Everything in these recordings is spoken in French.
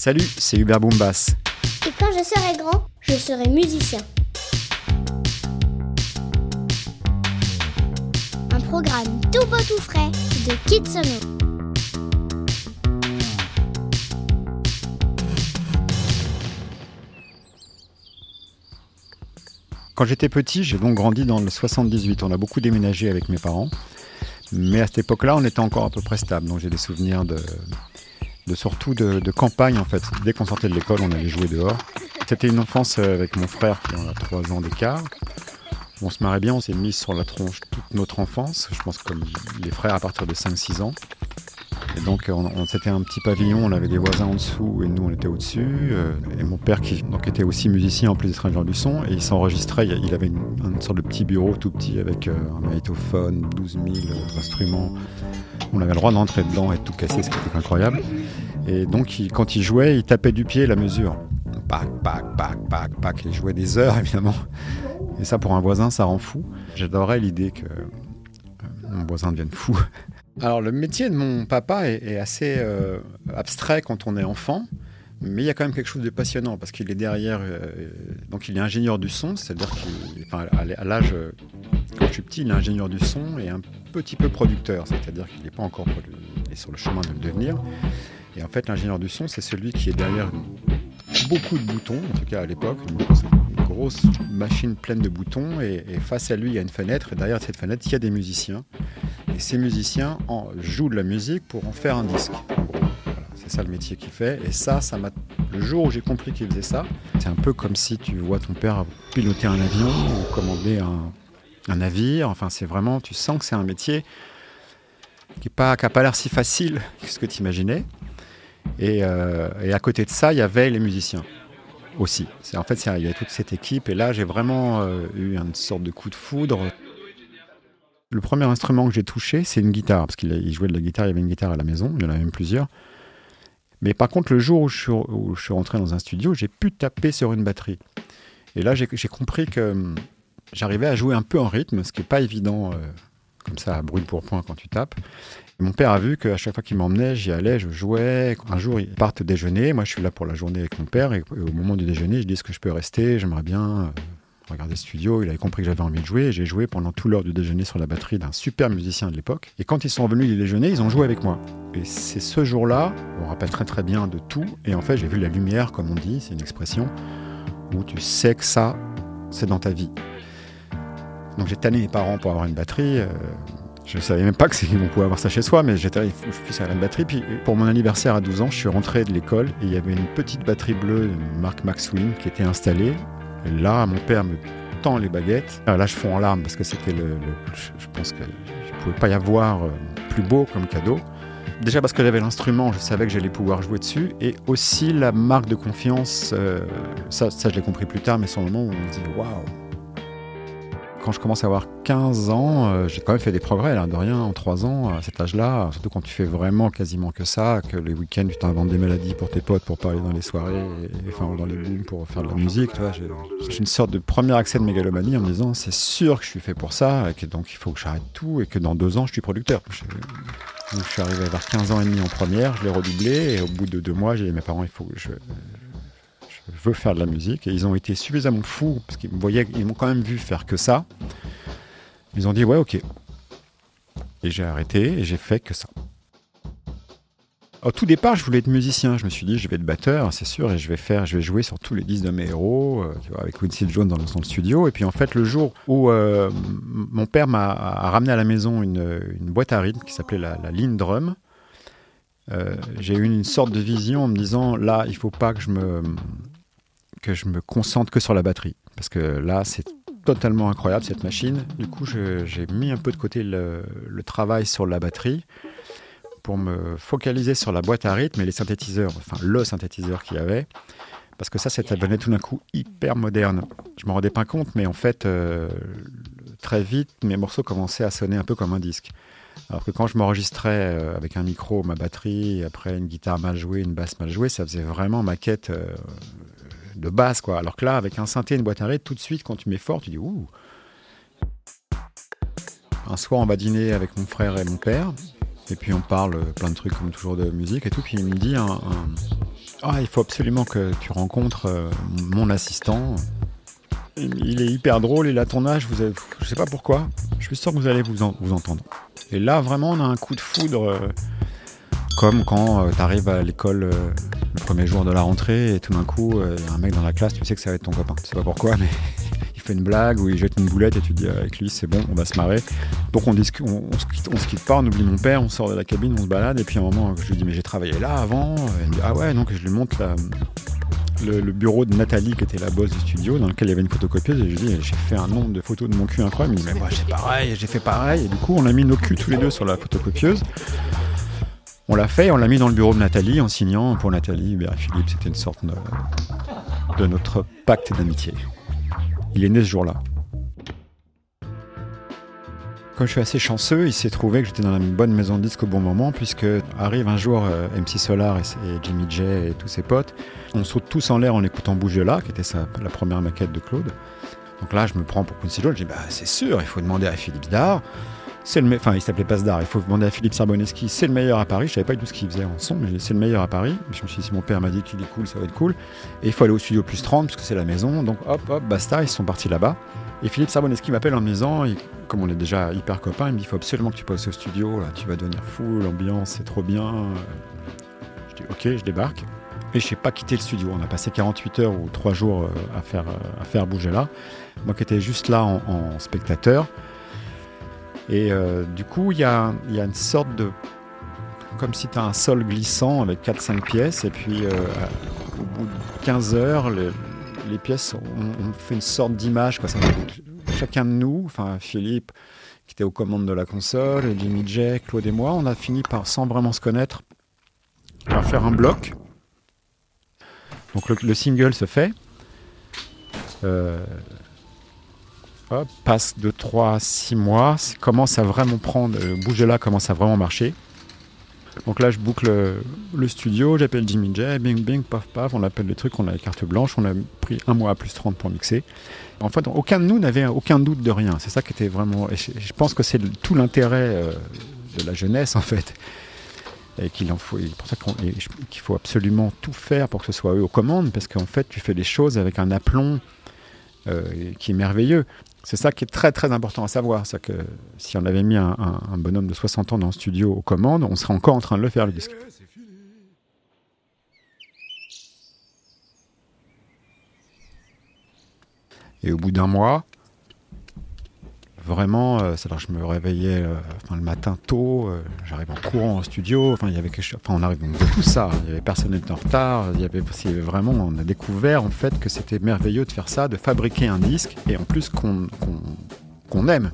Salut, c'est Hubert Boombas. Et quand je serai grand, je serai musicien. Un programme tout beau tout frais de Kitsono. Quand j'étais petit, j'ai donc grandi dans le 78. On a beaucoup déménagé avec mes parents. Mais à cette époque-là, on était encore à peu près stable. Donc j'ai des souvenirs de, de surtout de, campagne en fait. Dès qu'on sortait de l'école, on allait jouer dehors. C'était une enfance euh, avec mon frère qui a 3 ans d'écart. On se marrait bien, on s'est mis sur la tronche toute notre enfance, je pense comme les frères à partir de 5-6 ans. Et donc on, c'était un petit pavillon, on avait des voisins en dessous et nous on était au-dessus. Euh, et mon père qui donc, était aussi musicien en plus d'être ingénieur du son, et il s'enregistrait, il avait une, sorte de petit bureau tout petit avec euh, un magnétophone, 12 000 instruments. On avait le droit d'entrer dedans et de tout casser, ce qui était incroyable. Et donc quand il jouait, il tapait du pied la mesure. Pac, pac, pac, pac, pac. Il jouait des heures évidemment. Et ça pour un voisin, ça rend fou. J'adorerais l'idée que euh, mon voisin devienne fou. Alors le métier de mon papa est, assez euh, abstrait quand on est enfant, mais il y a quand même quelque chose de passionnant parce qu'il est derrière. Euh, donc il est ingénieur du son, c'est-à-dire qu'à l'âge quand je suis petit, il est ingénieur du son et un petit peu producteur, c'est-à-dire qu'il n'est pas encore sur le chemin de le devenir. Et en fait, l'ingénieur du son, c'est celui qui est derrière beaucoup de boutons, en tout cas à l'époque, une grosse machine pleine de boutons, et, face à lui, il y a une fenêtre, et derrière cette fenêtre, il y a des musiciens. Et ces musiciens en, jouent de la musique pour en faire un disque. c'est ça le métier qu'il fait. Et ça, ça m'a. Le jour où j'ai compris qu'il faisait ça, c'est un peu comme si tu vois ton père piloter un avion ou commander un, un navire. Enfin, c'est vraiment, tu sens que c'est un métier qui n'a pas, pas l'air si facile que ce que tu imaginais. Euh, et, à côté de ça, il y avait les musiciens aussi. En fait, il y avait toute cette équipe. Et là, j'ai vraiment euh, eu une sorte de coup de foudre. Le premier instrument que j'ai touché, c'est une guitare. Parce qu'il jouait de la guitare, il y avait une guitare à la maison. Il y en avait même plusieurs. Mais par contre, le jour où je, suis, où je suis rentré dans un studio, j'ai pu taper sur une batterie. Et là, j'ai compris que j'arrivais à jouer un peu en rythme, ce qui n'est pas évident euh, comme ça à brûle pour point quand tu tapes. Mon père a vu qu'à chaque fois qu'il m'emmenait, j'y allais, je jouais. Un jour, ils partent déjeuner. Moi, je suis là pour la journée avec mon père. Et au moment du déjeuner, je dis Est-ce que je peux rester? J'aimerais bien euh, regarder le studio. Il avait compris que j'avais envie de jouer. J'ai joué pendant tout l'heure du déjeuner sur la batterie d'un super musicien de l'époque. Et quand ils sont revenus du déjeuner, ils ont joué avec moi. Et c'est ce jour-là, on rappelle très très bien de tout. Et en fait, j'ai vu la lumière, comme on dit, c'est une expression, où tu sais que ça, c'est dans ta vie. Donc j'ai tanné mes parents pour avoir une batterie. Euh, je ne savais même pas qu'on pouvait avoir ça chez soi, mais j'étais il faut que je puisse avoir une batterie. Puis pour mon anniversaire à 12 ans, je suis rentré de l'école et il y avait une petite batterie bleue de marque Maxwin qui était installée. Là, mon père me tend les baguettes. Là, je fonds en larmes parce que c'était le, Je pense qu'il ne pouvait pas y avoir euh, plus beau comme cadeau. Déjà parce que j'avais l'instrument, je savais que j'allais pouvoir jouer dessus. Et aussi la marque de confiance, euh, ça, ça je l'ai compris plus tard, mais c'est un moment où on se dit waouh, quand je commence à avoir 15 ans, euh, j'ai quand même fait des progrès, là, de rien, en 3 ans, à cet âge-là. Surtout quand tu fais vraiment quasiment que ça, que les week-ends, tu t'inventes des maladies pour tes potes, pour parler dans les soirées, enfin, dans les booms, pour faire de la musique. J'ai une sorte de premier accès de mégalomanie en me disant, c'est sûr que je suis fait pour ça, et que donc il faut que j'arrête tout, et que dans 2 ans, je suis producteur. Je, je suis arrivé vers 15 ans et demi en première, je l'ai redoublé, et au bout de 2 mois, j'ai dit, mes parents, il faut que je je veux faire de la musique. Et ils ont été suffisamment fous, parce qu'ils voyaient, ils m'ont quand même vu faire que ça. Ils ont dit, ouais, ok. Et j'ai arrêté et j'ai fait que ça. Au tout départ, je voulais être musicien. Je me suis dit, je vais être batteur, c'est sûr, et je vais faire, je vais jouer sur tous les disques de mes héros, euh, avec Quincy Jones dans le, studio. Et puis en fait, le jour où euh, mon père m'a ramené à la maison une, boîte à rythme qui s'appelait la, la Line Drum, euh, j'ai eu une sorte de vision en me disant, là, il faut pas que je me que je me concentre que sur la batterie. Parce que là, c'est totalement incroyable cette machine. Du coup, j'ai mis un peu de côté le, travail sur la batterie pour me focaliser sur la boîte à rythme et les synthétiseurs, enfin le synthétiseur qu'il y avait. Parce que ça, ça devenait tout d'un coup hyper moderne. Je ne me rendais pas compte, mais en fait, euh, très vite, mes morceaux commençaient à sonner un peu comme un disque. Alors que quand je m'enregistrais euh, avec un micro, ma batterie, après une guitare mal jouée, une basse mal jouée, ça faisait vraiment maquette euh, de base, quoi. Alors que là, avec un synthé et une boîte à rythme, tout de suite, quand tu mets fort, tu dis ouh. Un soir, on va dîner avec mon frère et mon père, et puis on parle plein de trucs comme toujours de musique et tout. Puis il me dit Ah, il faut absolument que tu rencontres euh, mon assistant. Il est hyper drôle, il a ton âge, vous avez, je sais pas pourquoi. Je suis sûr que vous allez vous, vous entendre. Et là, vraiment, on a un coup de foudre, euh, comme quand euh, tu arrives à l'école le premier jour de la rentrée et tout d'un coup, il y a un mec dans la classe, tu sais que ça va être ton copain. Tu sais pas pourquoi, mais une blague ou il jette une boulette et tu dis avec lui c'est bon, on va se marrer. Donc on, discute, on, se quitte, on, se quitte, pas, on oublie mon père, on sort de la cabine, on se balade et puis à un moment je lui dis mais j'ai travaillé là avant. Et il me dit ah ouais donc je lui montre le, bureau de Nathalie qui était la boss du studio dans lequel il y avait une photocopieuse et je lui dis j'ai fait un nombre de photos de mon cul incroyable. Il me dit mais moi pareil, j'ai fait pareil et du coup on a mis nos culs tous les deux sur la photocopieuse. On l'a fait, on l'a mis dans le bureau de Nathalie en signant pour Nathalie et Philippe. C'était une sorte de notre pacte d'amitié. Il est né ce jour-là. Comme je suis assez chanceux, il s'est trouvé que j'étais dans une bonne maison de disque au bon moment, puisque arrive un jour euh, MC Solar et, Jimmy J et tous ses potes. On saute tous en l'air en écoutant Bouge là, qui était la première maquette de Claude. Donc là, je me prends pour Quincy Jones, je dis bah c'est sûr, il faut demander à Philippe Dard. Il s'appelait Pasdar, il faut demander à Philippe Sarboneski, c'est le meilleur à Paris. Je savais pas du tout ce qu'il faisait en son, mais c'est le meilleur à Paris. Je me suis dit, si mon père m'a dit qu'il est cool, ça va être cool. Et il faut aller au studio plus 30, puisque c'est la maison. Donc hop, hop, basta, ils sont partis là-bas. Et Philippe Sarboneski m'appelle en me disant, comme on est déjà hyper copains, il me dit, il faut absolument que tu passes au studio, tu vas devenir fou, l'ambiance, c'est trop bien. Je dis, ok, je débarque. Et je n'ai pas quitté le studio. On a passé 48 heures ou 3 jours euh, euh, à faire bouger là. Moi qui étais juste là en spectateur. Et euh, du coup, il y a, une sorte de. Comme si tu as un sol glissant avec 4-5 pièces, et puis euh, au bout de 15 heures, les, pièces, ont fait une sorte d'image. chacun de nous, enfin Philippe, qui était aux commandes de la console, Jimmy J, Claude et moi, on a fini par, sans vraiment se connaître, par faire un bloc. Donc le, single se fait. Euh, passe de 3 à 6 mois, commence à vraiment prendre, le bouger là commence à vraiment marcher. Donc là, je boucle le studio, j'appelle Jimmy J, bing bing, paf paf, on appelle le truc, on a les cartes blanches, on a pris un mois à plus 30 pour mixer. En fait, aucun de nous n'avait aucun doute de rien. C'est ça qui était vraiment. je, pense que c'est tout l'intérêt euh, de la jeunesse, en fait. Et qu'il faut, absolument tout faire pour que ce soit eux aux commandes, parce qu'en fait, tu fais les choses avec un aplomb euh, qui est merveilleux. C'est ça qui est très très important à savoir. C'est que si on avait mis un, bonhomme de 60 ans dans le studio aux commandes, on serait encore en train de le faire le disque. Et au bout d'un mois, vraiment, euh, je me réveillais euh, le matin tôt, euh, j'arrive en courant au studio, enfin, il y avait quelque chose, enfin, on arrive, donc tout ça, il y avait personne n'était en retard, il y, avait, vraiment, on a découvert en fait que c'était merveilleux de faire ça, de fabriquer un disque, et en plus qu'on aime.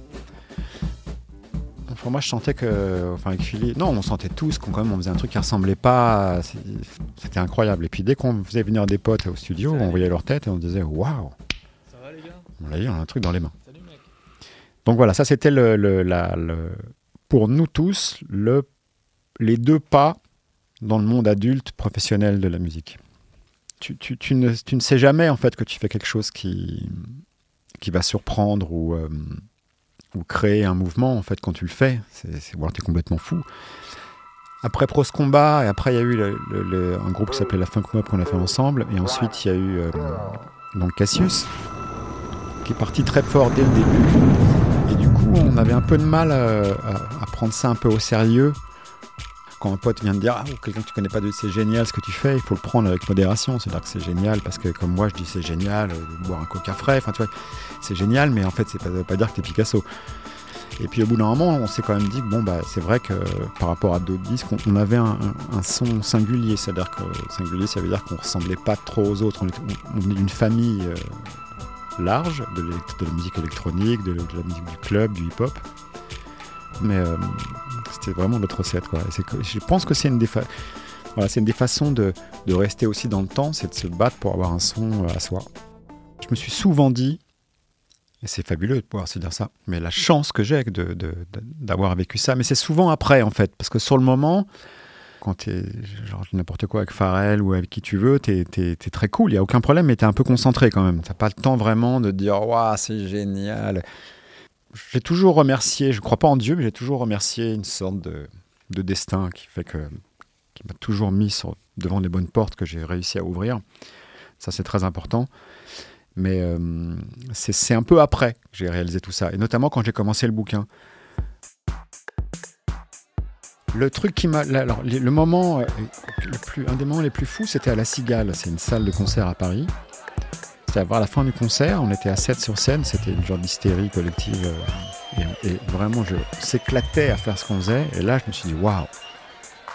Enfin, moi, je sentais que, enfin, avec Philippe, non, on sentait tous qu'on quand même, on faisait un truc qui ressemblait pas, c'était incroyable. Et puis dès qu'on faisait venir des potes au studio, on voyait leur tête et on disait, waouh, on a on a un truc dans les mains. Donc voilà, ça c'était le, pour nous tous le, les deux pas dans le monde adulte professionnel de la musique. Tu, ne, sais jamais en fait que tu fais quelque chose qui, qui va surprendre ou, euh, ou créer un mouvement en fait quand tu le fais. C'est voir tu es complètement fou. Après Pros Combat, et après il y a eu un groupe qui s'appelait la Funk Mob qu'on a fait ensemble, et ensuite il y a eu euh, donc Cassius, qui est parti très fort dès le début un peu de mal euh, à, prendre ça un peu au sérieux. Quand un pote vient de dire, ah, quelqu'un que tu connais pas, c'est génial ce que tu fais, il faut le prendre avec modération. C'est-à-dire que c'est génial parce que, comme moi, je dis c'est génial euh, de boire un coca frais. Enfin, tu vois, c'est génial, mais en fait, ça veut pas dire que tu es Picasso. Et puis au bout d'un moment, on s'est quand même dit que bon, bah, c'est vrai que par rapport à d'autres disques, on, avait un, son singulier. C'est-à-dire que singulier, ça veut dire qu'on ressemblait pas trop aux autres. On, venait d'une famille euh, large de, la musique électronique, de, la musique du club, du hip-hop. Mais euh, c'était vraiment notre recette. Quoi. je pense que c'est une des, voilà, une des façons de, rester aussi dans le temps, c'est de se battre pour avoir un son euh, à soi. Je me suis souvent dit, et c'est fabuleux de pouvoir se dire ça, mais la chance que j'ai d'avoir vécu ça, mais c'est souvent après en fait, parce que sur le moment, quand tu es genre n'importe quoi avec Pharrell ou avec qui tu veux, tu es, très cool, il n'y a aucun problème, mais tu es un peu concentré quand même. Tu n'as pas le temps vraiment de dire Waouh, c'est génial. J'ai toujours remercié, je ne crois pas en Dieu, mais j'ai toujours remercié une sorte de, destin qui fait que qui m'a toujours mis devant des bonnes portes que j'ai réussi à ouvrir. Ça, c'est très important. Mais euh, c'est un peu après que j'ai réalisé tout ça, et notamment quand j'ai commencé le bouquin. Le truc qui m'a. Le moment, euh, le plus, un des moments les plus fous, c'était à La Cigale. C'est une salle de concert à Paris. C'était à voir la fin du concert. On était à 7 sur scène. C'était une genre d'hystérie collective. Euh, et, vraiment, je s'éclatais à faire ce qu'on faisait. Et là, je me suis dit, waouh!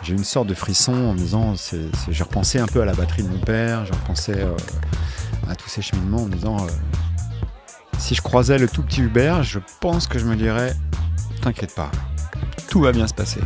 J'ai eu une sorte de frisson en me disant. J'ai repensé un peu à la batterie de mon père. J'ai repensé euh, à tous ces cheminements en me disant. si je croisais le tout petit Hubert, je pense que je me dirais T'inquiète pas, tout va bien se passer.